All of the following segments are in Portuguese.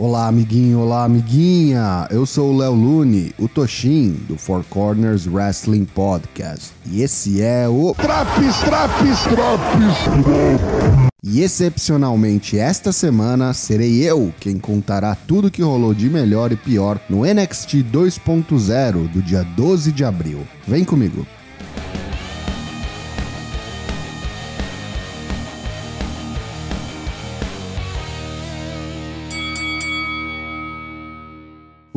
Olá, amiguinho, olá, amiguinha. Eu sou o Léo Lune, o Toshin, do Four Corners Wrestling Podcast. E esse é o. Traps, traps, traps! E excepcionalmente esta semana serei eu quem contará tudo que rolou de melhor e pior no NXT 2.0 do dia 12 de abril. Vem comigo.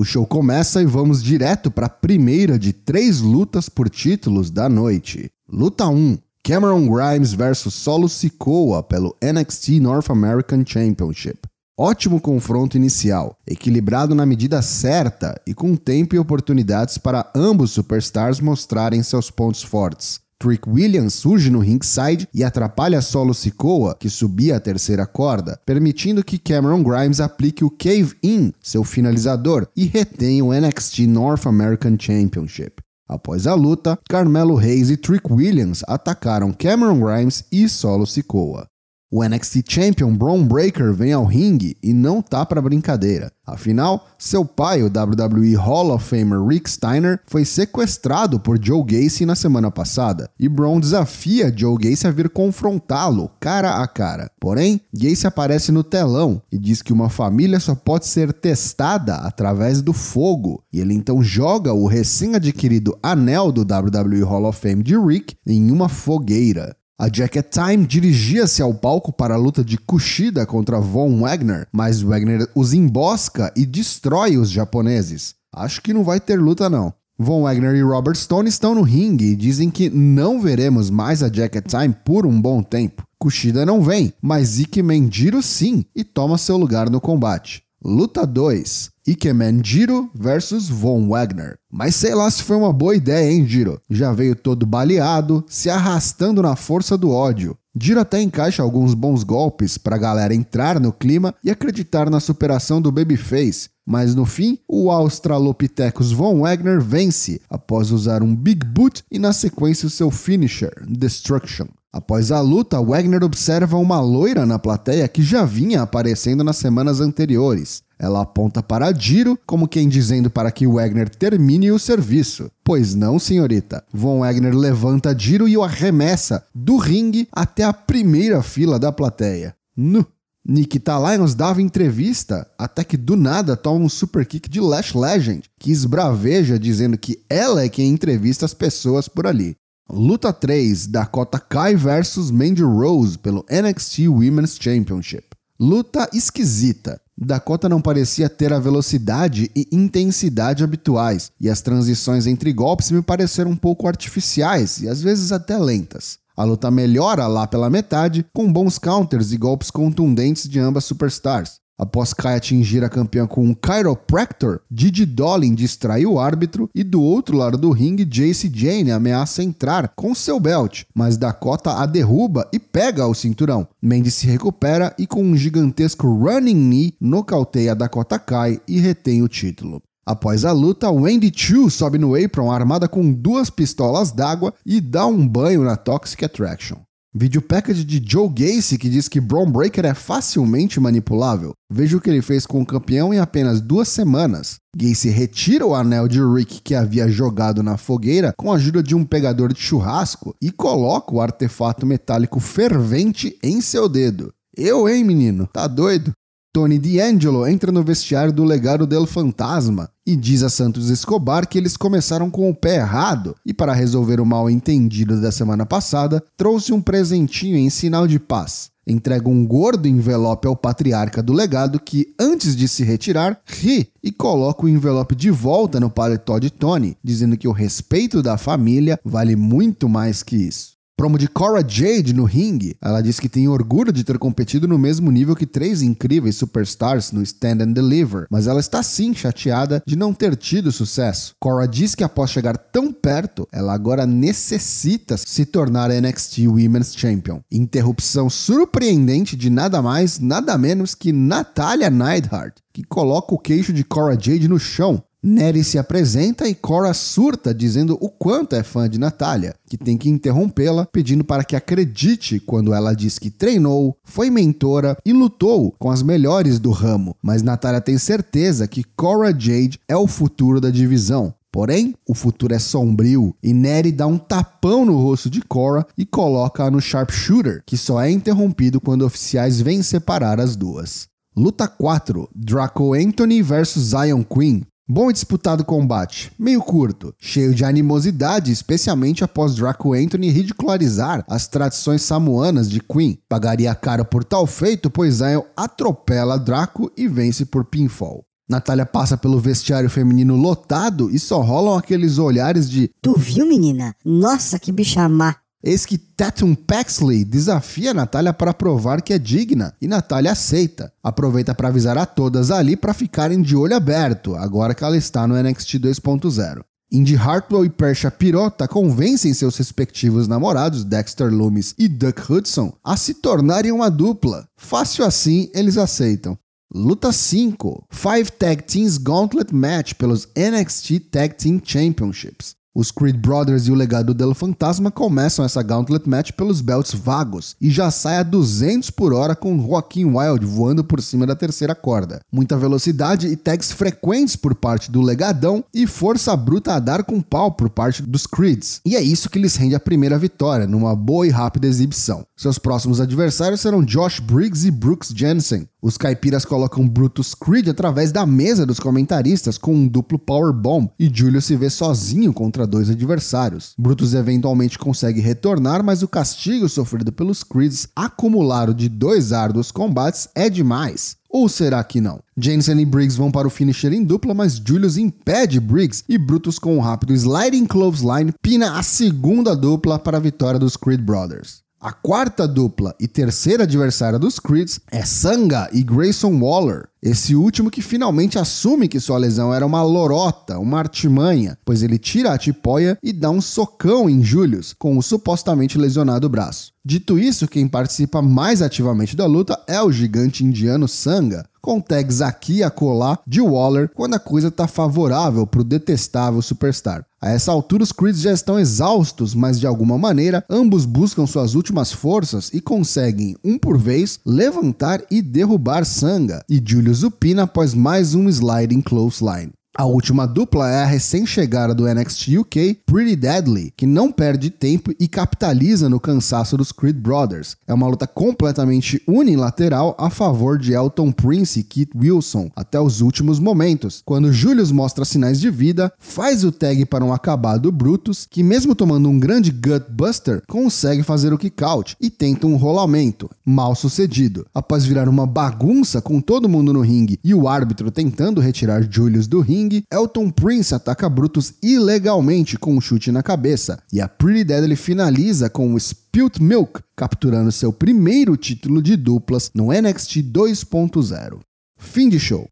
O show começa e vamos direto para a primeira de três lutas por títulos da noite. Luta 1: Cameron Grimes versus Solo Sikoa pelo NXT North American Championship. Ótimo confronto inicial, equilibrado na medida certa e com tempo e oportunidades para ambos superstars mostrarem seus pontos fortes. Trick Williams surge no ringside e atrapalha Solo Sikoa, que subia a terceira corda, permitindo que Cameron Grimes aplique o Cave In, seu finalizador, e retenha o NXT North American Championship. Após a luta, Carmelo Hayes e Trick Williams atacaram Cameron Grimes e Solo Sikoa. O NXT Champion Braun Breaker vem ao ringue e não tá para brincadeira. Afinal, seu pai, o WWE Hall of Famer Rick Steiner, foi sequestrado por Joe Gacy na semana passada, e Braun desafia Joe Gacy a vir confrontá-lo cara a cara. Porém, Gacy aparece no telão e diz que uma família só pode ser testada através do fogo, e ele então joga o recém-adquirido anel do WWE Hall of Fame de Rick em uma fogueira. A Jacket Time dirigia-se ao palco para a luta de Kushida contra Von Wagner, mas Wagner os embosca e destrói os japoneses. Acho que não vai ter luta não. Von Wagner e Robert Stone estão no ringue e dizem que não veremos mais a Jacket Time por um bom tempo. Kushida não vem, mas Ike Menjiro sim e toma seu lugar no combate. Luta 2. Ikemen Jiro versus Von Wagner. Mas sei lá se foi uma boa ideia, hein, Jiro? Já veio todo baleado, se arrastando na força do ódio. Jiro até encaixa alguns bons golpes pra galera entrar no clima e acreditar na superação do Babyface, mas no fim, o Australopithecus Von Wagner vence após usar um Big Boot e na sequência o seu finisher, Destruction. Após a luta, Wagner observa uma loira na plateia que já vinha aparecendo nas semanas anteriores. Ela aponta para Jiro, como quem dizendo para que Wagner termine o serviço. Pois não, senhorita. Von Wagner levanta Jiro e o arremessa do ringue até a primeira fila da plateia. Nu! Nikita Lyons dava entrevista até que do nada toma um super kick de Lash Legend, que esbraveja dizendo que ela é quem entrevista as pessoas por ali. Luta 3: Dakota Kai vs Mandy Rose pelo NXT Women's Championship. Luta esquisita. Dakota não parecia ter a velocidade e intensidade habituais, e as transições entre golpes me pareceram um pouco artificiais e às vezes até lentas. A luta melhora lá pela metade, com bons counters e golpes contundentes de ambas superstars. Após Kai atingir a campeã com um Chiropractor, Didi Dolin distrai o árbitro e do outro lado do ringue, Jace Jane ameaça entrar com seu belt, mas Dakota a derruba e pega o cinturão. Mandy se recupera e com um gigantesco running knee nocauteia Dakota Kai e retém o título. Após a luta, Wendy Chu sobe no apron armada com duas pistolas d'água e dá um banho na Toxic Attraction. Vídeo package de Joe Gacy que diz que Braun Breaker é facilmente manipulável. Veja o que ele fez com o campeão em apenas duas semanas. Gacy retira o anel de Rick que havia jogado na fogueira com a ajuda de um pegador de churrasco e coloca o artefato metálico fervente em seu dedo. Eu, hein, menino? Tá doido? Tony D'Angelo entra no vestiário do legado del Fantasma e diz a Santos Escobar que eles começaram com o pé errado e, para resolver o mal entendido da semana passada, trouxe um presentinho em sinal de paz. Entrega um gordo envelope ao patriarca do legado que, antes de se retirar, ri e coloca o envelope de volta no paletó de Tony, dizendo que o respeito da família vale muito mais que isso promo de Cora Jade no ringue, ela diz que tem orgulho de ter competido no mesmo nível que três incríveis superstars no Stand and Deliver, mas ela está sim chateada de não ter tido sucesso. Cora diz que após chegar tão perto, ela agora necessita se tornar NXT Women's Champion. Interrupção surpreendente de nada mais, nada menos que Natalia Neidhart, que coloca o queixo de Cora Jade no chão. Neri se apresenta e Cora surta dizendo o quanto é fã de Natália, que tem que interrompê-la, pedindo para que acredite quando ela diz que treinou, foi mentora e lutou com as melhores do ramo, mas Natália tem certeza que Cora Jade é o futuro da divisão. Porém, o futuro é sombrio e Neri dá um tapão no rosto de Cora e coloca-a no sharpshooter, que só é interrompido quando oficiais vêm separar as duas. Luta 4: Draco Anthony vs Zion Queen. Bom e disputado combate, meio curto, cheio de animosidade, especialmente após Draco Anthony ridicularizar as tradições samoanas de Queen. Pagaria caro por tal feito, pois Zion atropela Draco e vence por pinfall. Natália passa pelo vestiário feminino lotado e só rolam aqueles olhares de Tu viu, menina? Nossa, que bicha má. Eis que Tatum Paxley desafia Natália para provar que é digna e Natália aceita. Aproveita para avisar a todas ali para ficarem de olho aberto, agora que ela está no NXT 2.0. Indy Hartwell e Persha Pirota convencem seus respectivos namorados, Dexter Loomis e Duck Hudson, a se tornarem uma dupla. Fácil assim, eles aceitam. Luta 5: Five Tag Teams Gauntlet Match pelos NXT Tag Team Championships. Os Creed Brothers e o legado do Fantasma começam essa Gauntlet Match pelos belts vagos e já sai a 200 por hora com Joaquim Wild voando por cima da terceira corda. Muita velocidade e tags frequentes por parte do legadão e força bruta a dar com pau por parte dos Creeds. E é isso que lhes rende a primeira vitória, numa boa e rápida exibição. Seus próximos adversários serão Josh Briggs e Brooks Jensen. Os caipiras colocam Brutus Creed através da mesa dos comentaristas com um duplo powerbomb e Julio se vê sozinho contra dois adversários. Brutus eventualmente consegue retornar, mas o castigo sofrido pelos Creeds acumulado de dois árduos combates é demais. Ou será que não? Jensen e Briggs vão para o finisher em dupla, mas Julius impede Briggs e Brutus com um rápido sliding clothesline pina a segunda dupla para a vitória dos Creed Brothers. A quarta dupla e terceira adversária dos Creeds é Sanga e Grayson Waller. Esse último que finalmente assume que sua lesão era uma lorota, uma artimanha, pois ele tira a tipóia e dá um socão em Julius com o supostamente lesionado braço. Dito isso, quem participa mais ativamente da luta é o gigante indiano Sanga, com tags aqui e acolá de Waller quando a coisa está favorável para o detestável superstar. A essa altura, os Creeds já estão exaustos, mas de alguma maneira ambos buscam suas últimas forças e conseguem, um por vez, levantar e derrubar Sanga e Julius Upina após mais um sliding clothesline. A última dupla é a recém-chegada do NXT UK, Pretty Deadly, que não perde tempo e capitaliza no cansaço dos Creed Brothers. É uma luta completamente unilateral a favor de Elton Prince e Keith Wilson até os últimos momentos, quando Julius mostra sinais de vida, faz o tag para um acabado Brutus, que mesmo tomando um grande Gutbuster, consegue fazer o kick-out e tenta um rolamento, mal sucedido. Após virar uma bagunça com todo mundo no ringue e o árbitro tentando retirar Julius do ringue, ringue, Elton Prince ataca Brutus ilegalmente com um chute na cabeça, e a Pretty Deadly finaliza com o Spilt Milk, capturando seu primeiro título de duplas no NXT 2.0. Fim de show.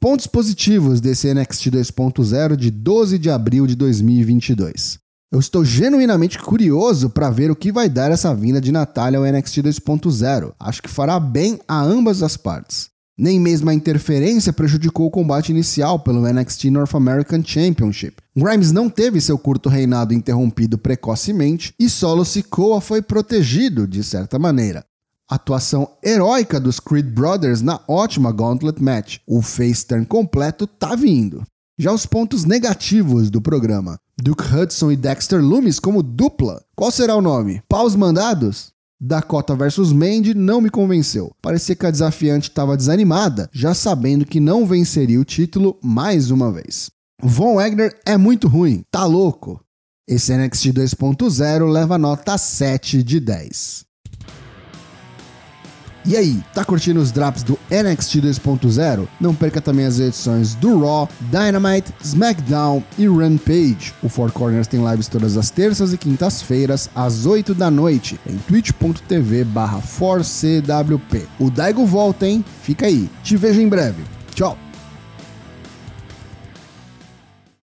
Pontos positivos desse NXT 2.0 de 12 de abril de 2022. Eu estou genuinamente curioso para ver o que vai dar essa vinda de Natália ao NXT 2.0. Acho que fará bem a ambas as partes. Nem mesmo a interferência prejudicou o combate inicial pelo NXT North American Championship. Grimes não teve seu curto reinado interrompido precocemente e Solo Sikoa foi protegido de certa maneira. Atuação heróica dos Creed Brothers na ótima Gauntlet Match. O face turn completo tá vindo. Já os pontos negativos do programa. Duke Hudson e Dexter Loomis como dupla. Qual será o nome? Paus mandados? Dakota versus Mandy não me convenceu. Parecia que a desafiante estava desanimada, já sabendo que não venceria o título mais uma vez. Von Wagner é muito ruim, tá louco. Esse NXT 2.0 leva nota 7 de 10. E aí, tá curtindo os drops do NXT 2.0? Não perca também as edições do Raw, Dynamite, SmackDown e Rampage. O Four Corners tem lives todas as terças e quintas-feiras, às 8 da noite, em twitch.tv barra 4CWP. O Daigo volta, hein? Fica aí. Te vejo em breve. Tchau!